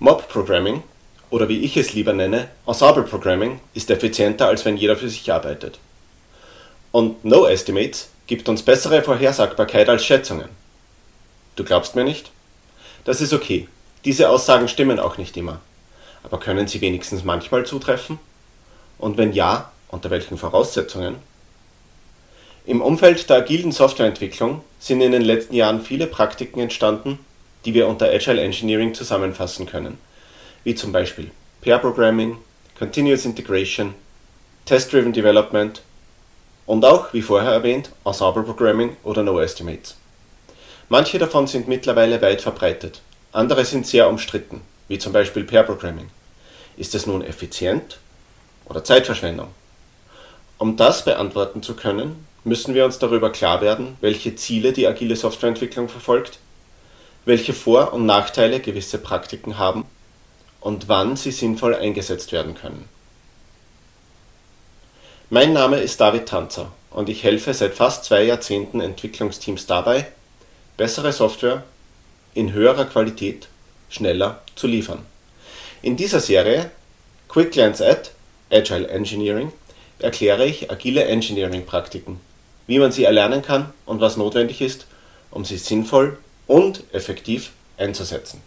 Mob Programming oder wie ich es lieber nenne, Ensemble Programming ist effizienter, als wenn jeder für sich arbeitet. Und No Estimates gibt uns bessere Vorhersagbarkeit als Schätzungen. Du glaubst mir nicht? Das ist okay. Diese Aussagen stimmen auch nicht immer. Aber können sie wenigstens manchmal zutreffen? Und wenn ja, unter welchen Voraussetzungen? Im Umfeld der agilen Softwareentwicklung sind in den letzten Jahren viele Praktiken entstanden, die wir unter Agile Engineering zusammenfassen können, wie zum Beispiel Pair Programming, Continuous Integration, Test-Driven Development und auch, wie vorher erwähnt, Ensemble Programming oder No Estimates. Manche davon sind mittlerweile weit verbreitet, andere sind sehr umstritten, wie zum Beispiel Pair Programming. Ist es nun effizient oder Zeitverschwendung? Um das beantworten zu können, müssen wir uns darüber klar werden, welche Ziele die agile Softwareentwicklung verfolgt, welche Vor- und Nachteile gewisse Praktiken haben und wann sie sinnvoll eingesetzt werden können. Mein Name ist David Tanzer und ich helfe seit fast zwei Jahrzehnten Entwicklungsteams dabei, bessere Software in höherer Qualität schneller zu liefern. In dieser Serie Quick Glance at Agile Engineering erkläre ich agile Engineering-Praktiken, wie man sie erlernen kann und was notwendig ist, um sie sinnvoll und effektiv einzusetzen